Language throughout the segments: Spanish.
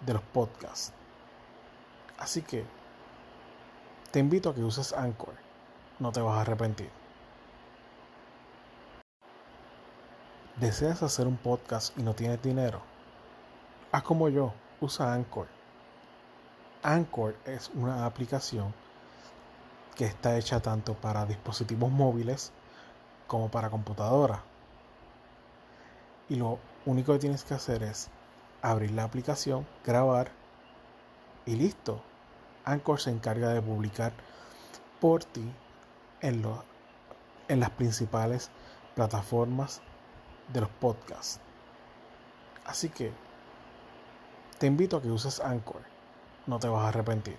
de los podcasts. Así que te invito a que uses Anchor. No te vas a arrepentir. ¿Deseas hacer un podcast y no tienes dinero? Haz como yo, usa Anchor. Anchor es una aplicación que está hecha tanto para dispositivos móviles como para computadora. Y lo único que tienes que hacer es abrir la aplicación, grabar y listo. Anchor se encarga de publicar por ti en, en las principales plataformas de los podcasts. Así que te invito a que uses Anchor. No te vas a arrepentir.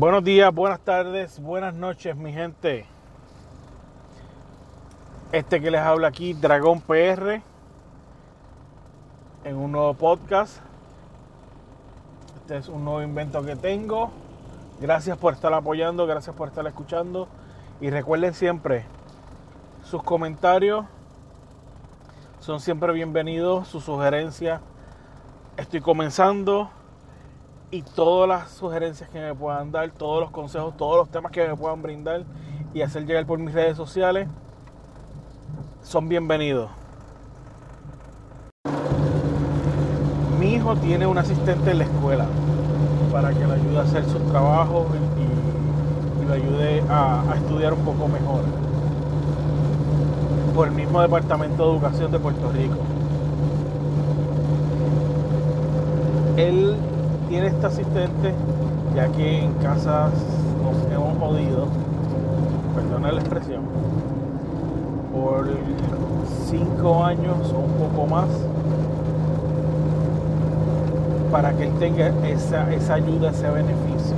Buenos días, buenas tardes, buenas noches, mi gente. Este que les habla aquí, Dragón PR, en un nuevo podcast. Este es un nuevo invento que tengo. Gracias por estar apoyando, gracias por estar escuchando. Y recuerden siempre, sus comentarios son siempre bienvenidos, sus sugerencias. Estoy comenzando y todas las sugerencias que me puedan dar, todos los consejos, todos los temas que me puedan brindar y hacer llegar por mis redes sociales son bienvenidos. Mi hijo tiene un asistente en la escuela para que le ayude a hacer sus trabajos y, y lo ayude a, a estudiar un poco mejor por el mismo Departamento de Educación de Puerto Rico. Él tiene este asistente, ya que en casa nos hemos jodido, perdona la expresión, por cinco años o un poco más, para que él tenga esa, esa ayuda, ese beneficio.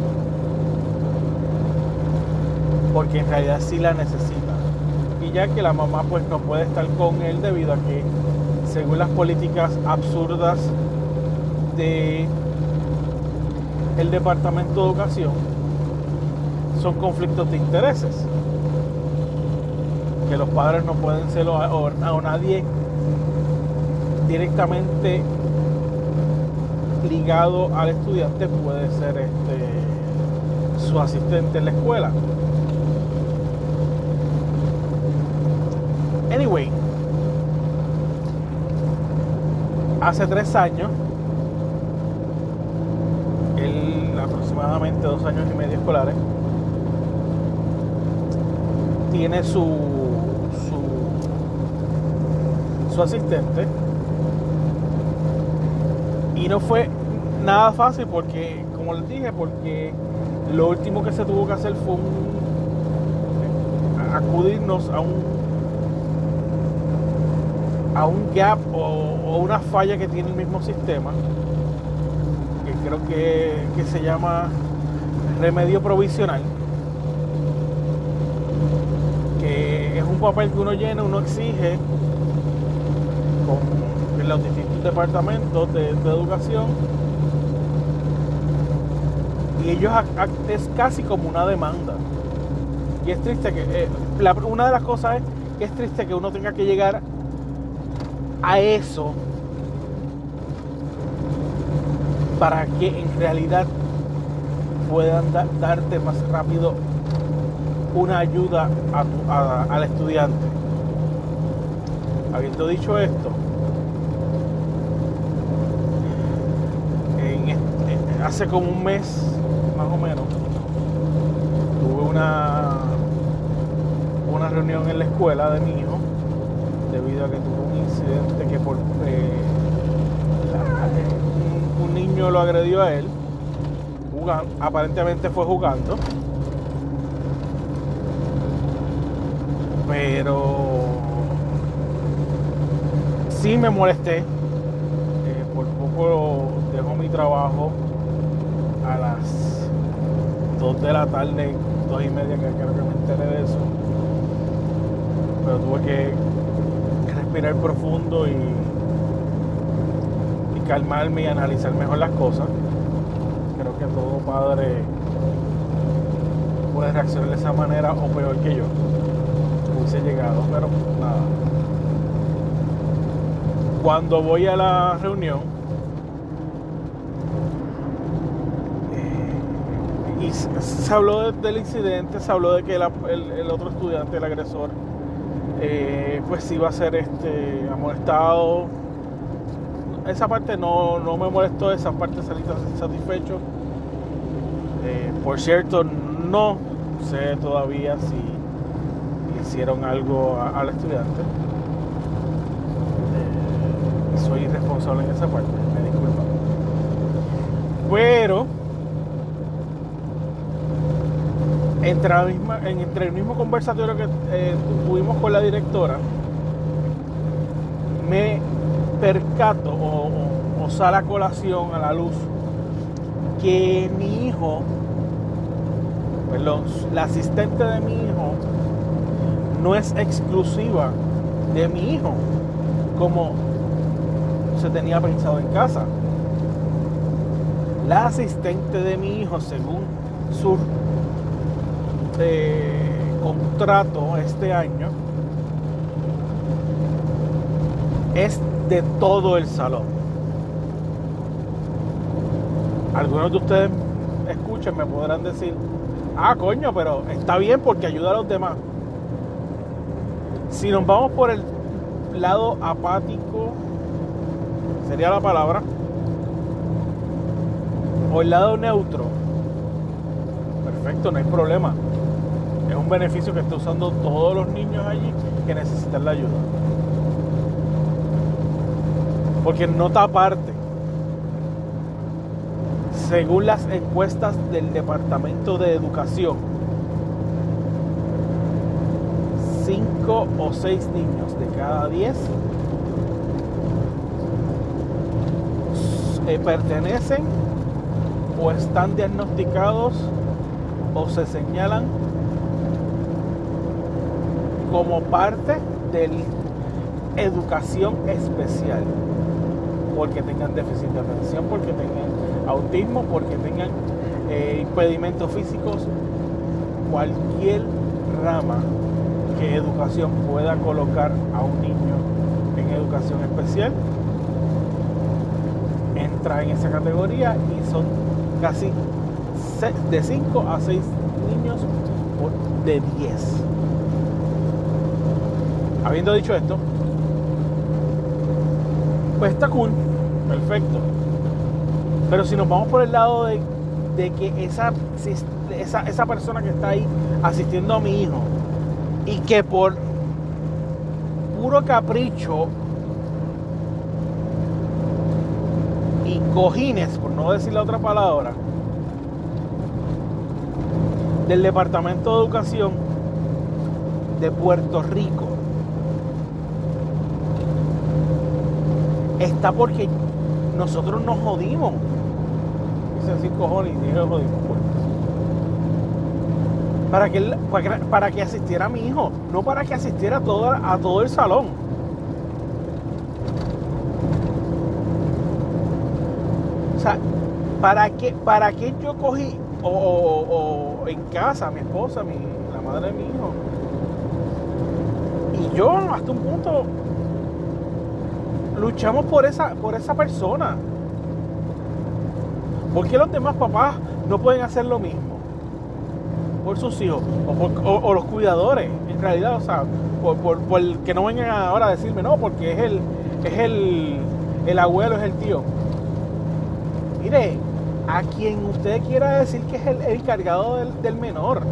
Porque en realidad sí la necesita. Y ya que la mamá pues no puede estar con él debido a que según las políticas absurdas de el Departamento de Educación son conflictos de intereses. Que los padres no pueden ser o, nadie directamente ligado al estudiante puede ser este su asistente en la escuela. Anyway, hace tres años aproximadamente dos años y medio escolares, tiene su, su, asistente. Y no fue nada fácil porque, como les dije, porque lo último que se tuvo que hacer fue acudirnos a un a un gap o una falla que tiene el mismo sistema que, se llama remedio provisional, que es un papel que uno llena, uno exige con los distintos departamentos de, educación y ellos es casi como una demanda. Y es triste que, eh, una de las cosas es que es triste que uno tenga que llegar a eso para que en realidad puedan darte más rápido una ayuda al estudiante. Habiendo dicho esto, hace como un mes más o menos tuve una una reunión en la escuela de mi hijo debido a que tuvo un incidente que por eh, niño lo agredió a él. jugando, aparentemente fue jugando. Pero sí me molesté. Eh, por poco dejo mi trabajo a las 2 de la tarde, 2 y media, que creo que me enteré de eso. Pero tuve que respirar profundo y calmarme y analizar mejor las cosas. Creo que todo padre puede reaccionar de esa manera o peor que yo. Hubiese llegado, pero nada. Cuando voy a la reunión, eh, y se habló del incidente, se habló de que el, otro estudiante, el agresor, eh, pues iba a ser este, amonestado. Esa parte no, no me molestó, esa parte salí satisfecho. Eh, por cierto, no sé todavía si hicieron algo al estudiante. Eh, soy irresponsable en esa parte, me disculpa. Pero entre, entre el mismo conversatorio que eh, tuvimos con la directora, me percato o, sale a colación a la luz que mi hijo, perdón, la asistente de mi hijo no es exclusiva de mi hijo, como se tenía pensado en casa. La asistente de mi hijo, según su de contrato este año es de todo el salón. Algunos de ustedes escuchen, me podrán decir, ah, coño, pero está bien porque ayuda a los demás. Si nos vamos por el lado apático, sería la palabra, o el lado neutro, perfecto, no hay problema es un beneficio que está usando todos los niños allí que necesitan la ayuda. Porque nota aparte, según las encuestas del Departamento de Educación, 5 o 6 niños de cada 10 eh, pertenecen o están diagnosticados o se señalan como parte de educación especial, porque tengan déficit de atención, porque tengan autismo, porque tengan eh, impedimentos físicos, cualquier rama que educación pueda colocar a un niño en educación especial entra en esa categoría y son casi de 5 a 6 niños de 10. Habiendo dicho esto, pues está cool, perfecto. Pero si nos vamos por el lado de, que esa, esa, esa persona que está ahí asistiendo a mi hijo y que por puro capricho y cojines, por no decir la otra palabra, del Departamento de Educación de Puerto Rico está porque nosotros nos jodimos. Dice así cojones y jodimos. Para que, para, que asistiera a mi hijo, no para que asistiera a todo, a todo el salón. O sea, ¿para qué, para qué yo cogí o, en casa, mi esposa, mi, la madre de mi hijo? Y yo hasta un punto luchamos por esa, por esa persona. ¿Por qué los demás papás no pueden hacer lo mismo? Por sus hijos o, los cuidadores, en realidad, o sea, por, por, que no vengan ahora a decirme, no, porque es el, es el, el abuelo, es el tío. Mire, a quien usted quiera decir que es el, encargado del, del menor,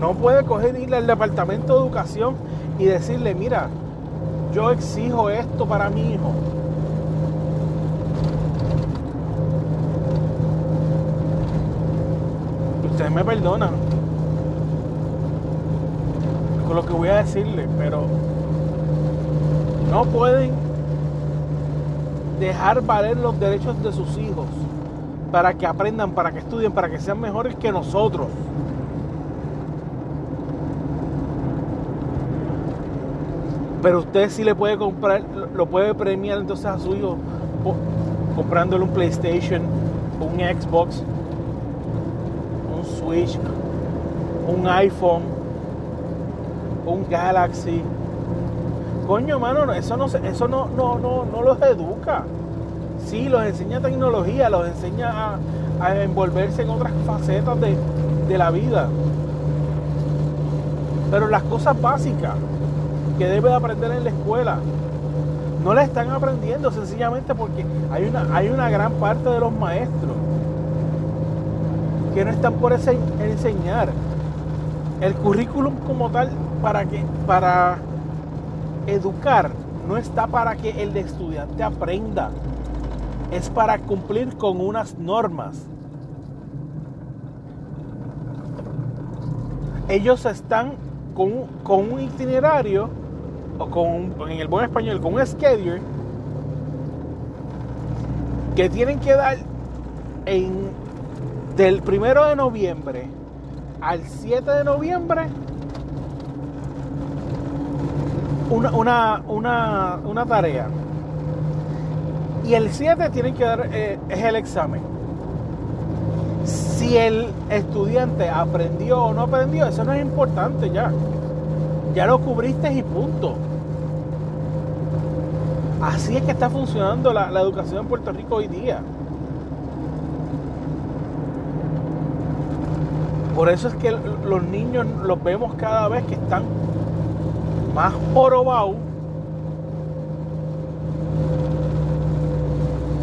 No puede coger ir al departamento de educación y decirle, mira, yo exijo esto para mi hijo. Ustedes me perdonan con lo que voy a decirle, pero no pueden dejar valer los derechos de sus hijos para que aprendan, para que estudien, para que sean mejores que nosotros. Pero usted sí le puede comprar, lo puede premiar entonces a su hijo comprándole un PlayStation, un Xbox, un Switch, un iPhone, un Galaxy. Coño, mano, eso no eso no, no, no, no los educa. Sí, los enseña tecnología, los enseña a, envolverse en otras facetas de, de la vida. Pero las cosas básicas que debe de aprender en la escuela. No la están aprendiendo sencillamente porque hay una, hay una gran parte de los maestros que no están por enseñar. El currículum como tal para que para educar no está para que el estudiante aprenda, es para cumplir con unas normas. Ellos están con, con un itinerario con, en el buen español, con un schedule que tienen que dar en, del primero de noviembre al 7 de noviembre una, una, una, una tarea. Y el 7 tienen que dar eh, es el examen. Si el estudiante aprendió o no aprendió, eso no es importante ya. Ya lo cubriste y punto. Así es que está funcionando la, educación en Puerto Rico hoy día. Por eso es que los niños los vemos cada vez que están más jorobados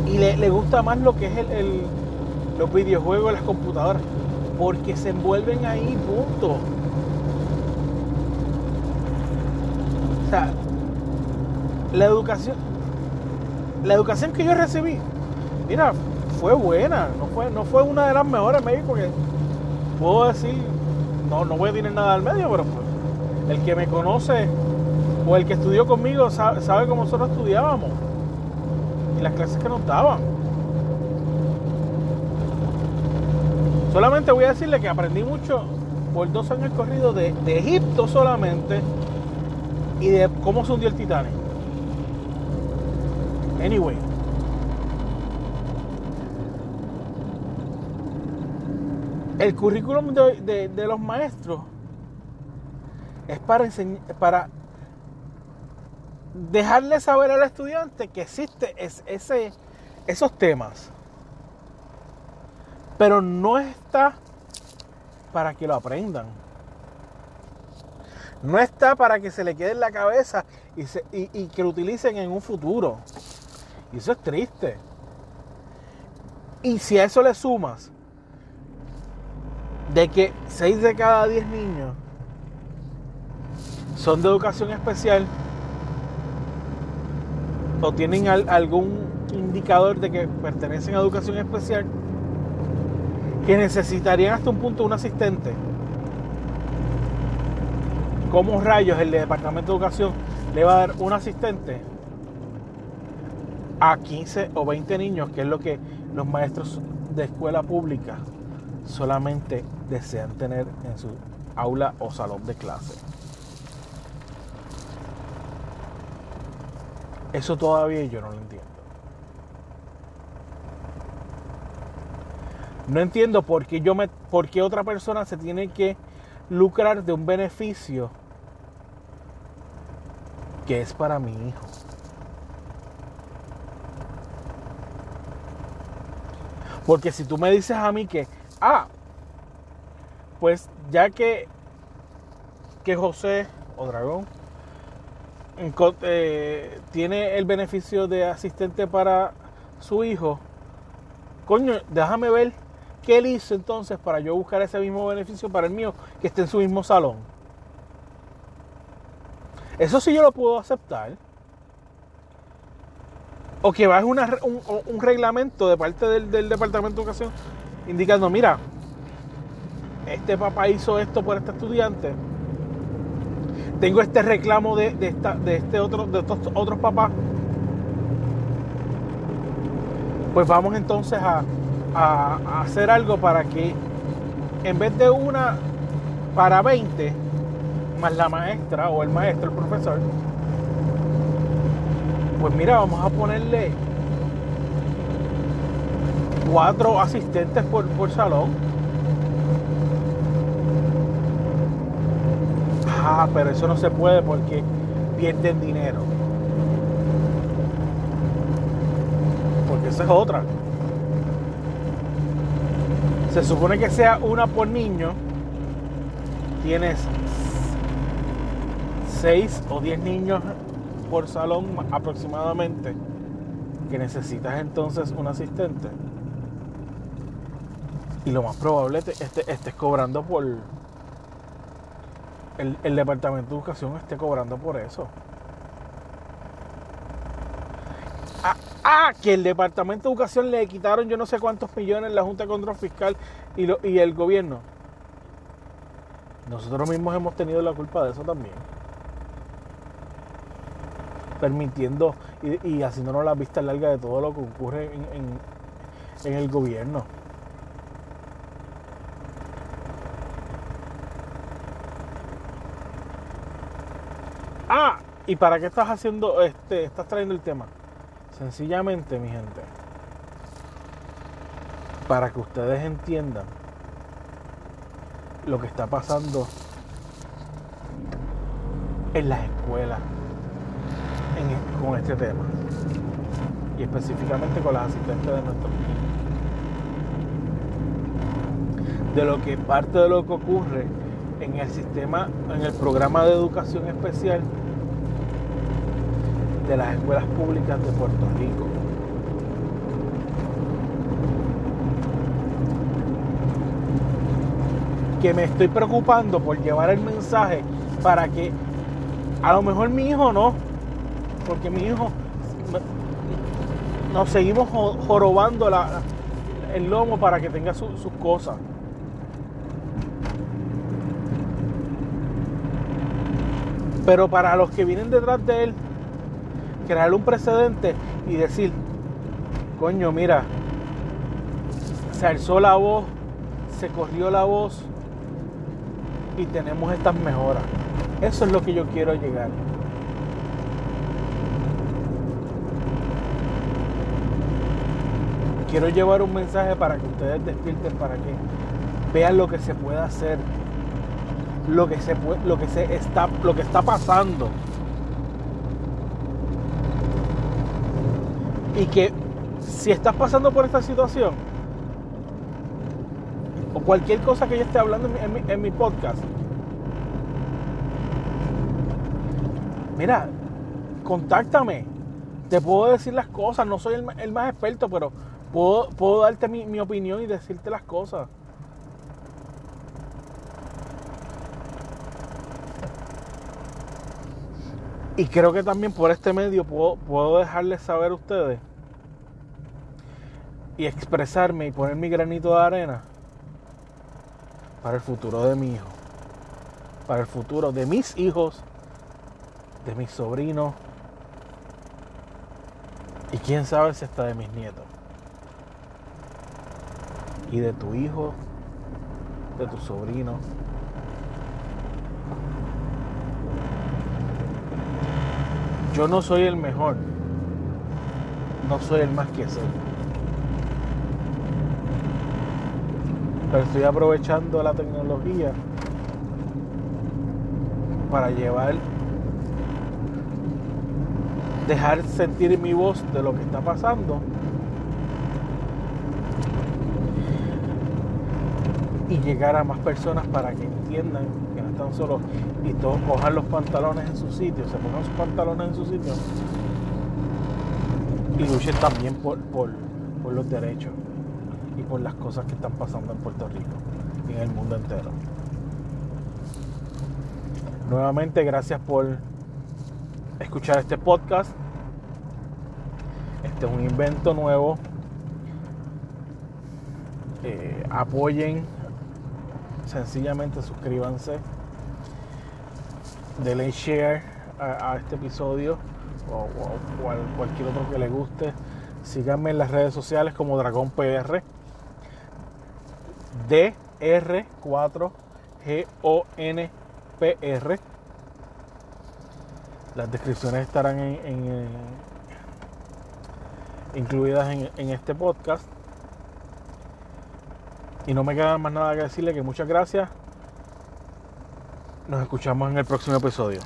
y le, gusta más lo que es el, los videojuegos, las computadoras, porque se envuelven ahí, punto. O sea, la educación, la educación que yo recibí, mira, fue buena, no fue, no fue una de las mejores, me porque puedo decir, no, no voy a tener nada al medio, pero pues, el que me conoce o el que estudió conmigo sabe, sabe cómo nosotros estudiábamos y las clases que nos daban. Solamente voy a decirle que aprendí mucho por dos años corridos de, de Egipto solamente y de cómo se hundió el Titanic. Anyway. El currículum de, los maestros es para enseñar, para dejarle saber al estudiante que existe ese, esos temas. Pero no está para que lo aprendan. No está para que se le quede en la cabeza y, y que lo utilicen en un futuro. Y eso es triste. Y si a eso le sumas de que 6 de cada 10 niños son de educación especial o tienen algún indicador de que pertenecen a educación especial, que necesitarían hasta un punto un asistente. ¿Cómo rayos el Departamento de Educación le va a dar un asistente a 15 o 20 niños, que es lo que los maestros de escuela pública solamente desean tener en su aula o salón de clase. Eso todavía yo no lo entiendo. No entiendo por qué, yo me, por qué otra persona se tiene que lucrar de un beneficio que es para mi hijo. Porque si tú me dices a mí que, ah, pues ya que, que José o Dragón eh, tiene el beneficio de asistente para su hijo, coño, déjame ver qué él hizo entonces para yo buscar ese mismo beneficio para el mío que esté en su mismo salón. Eso sí yo lo puedo aceptar o que va un, un, reglamento de parte del, Departamento de Educación indicando, mira, este papá hizo esto por este estudiante, tengo este reclamo de, esta, de este otro, de estos otros papás, pues vamos entonces a, a, hacer algo para que en vez de una para 20, más la maestra o el maestro, el profesor, pues mira, vamos a ponerle cuatro asistentes por, por salón. Ah, pero eso no se puede porque pierden dinero. Porque esa es otra. Se supone que sea una por niño. Tienes seis o diez niños por salón aproximadamente. Que necesitas entonces un asistente. Y lo más probable es este, estés cobrando por. El, departamento de educación esté cobrando por eso. Ah, ah, que el departamento de educación le quitaron yo no sé cuántos millones la Junta de Control Fiscal y, y el gobierno. Nosotros mismos hemos tenido la culpa de eso también. Permitiendo y, haciéndonos la vista larga de todo lo que ocurre en el gobierno. Ah, ¿y para qué estás haciendo, este, estás trayendo el tema? Sencillamente, mi gente, para que ustedes entiendan lo que está pasando en las escuelas con este tema y específicamente con las asistentes de nuestros niños. De lo que parte de lo que ocurre en el sistema, en el programa de educación especial de las escuelas públicas de Puerto Rico. Que me estoy preocupando por llevar el mensaje para que a lo mejor mi hijo no, porque mi hijo nos seguimos jorobando el lomo para que tenga sus cosas. Pero para los que vienen detrás de él, crear un precedente y decir, coño, mira, se alzó la voz, se corrió la voz y tenemos estas mejoras. Eso es lo que yo quiero llegar. Quiero llevar un mensaje para que ustedes despierten, para que vean lo que se puede hacer lo que se lo que se está lo que está pasando. Y que si estás pasando por esta situación o cualquier cosa que yo esté hablando en mi, podcast mira contáctame. Te puedo decir las cosas no soy el, más experto pero puedo, puedo darte mi, mi opinión y decirte las cosas Y creo que también por este medio puedo, dejarles saber a ustedes y expresarme y poner mi granito de arena para el futuro de mi hijo, para el futuro de mis hijos, de mis sobrinos y quién sabe si está de mis nietos. Y de tu hijo, de tu sobrino, Yo no soy el mejor. No soy el más que soy. Pero estoy aprovechando la tecnología para llevar, dejar sentir mi voz de lo que está pasando y llegar a más personas para que entiendan tan solo y todos cojan los pantalones en su sitio, se pongan sus pantalones en su sitio y luchen también por, por, los derechos y por las cosas que están pasando en Puerto Rico y en el mundo entero. Nuevamente, gracias por escuchar este podcast. Este es un invento nuevo. Eh, apoyen sencillamente suscríbanse, denle share a, este episodio o, cualquier otro que les guste. Síganme en las redes sociales como Dragón PR. DR4GONPR. Las descripciones estarán en, incluidas en este podcast. Y no me queda más nada que decirle que muchas gracias. Nos escuchamos en el próximo episodio.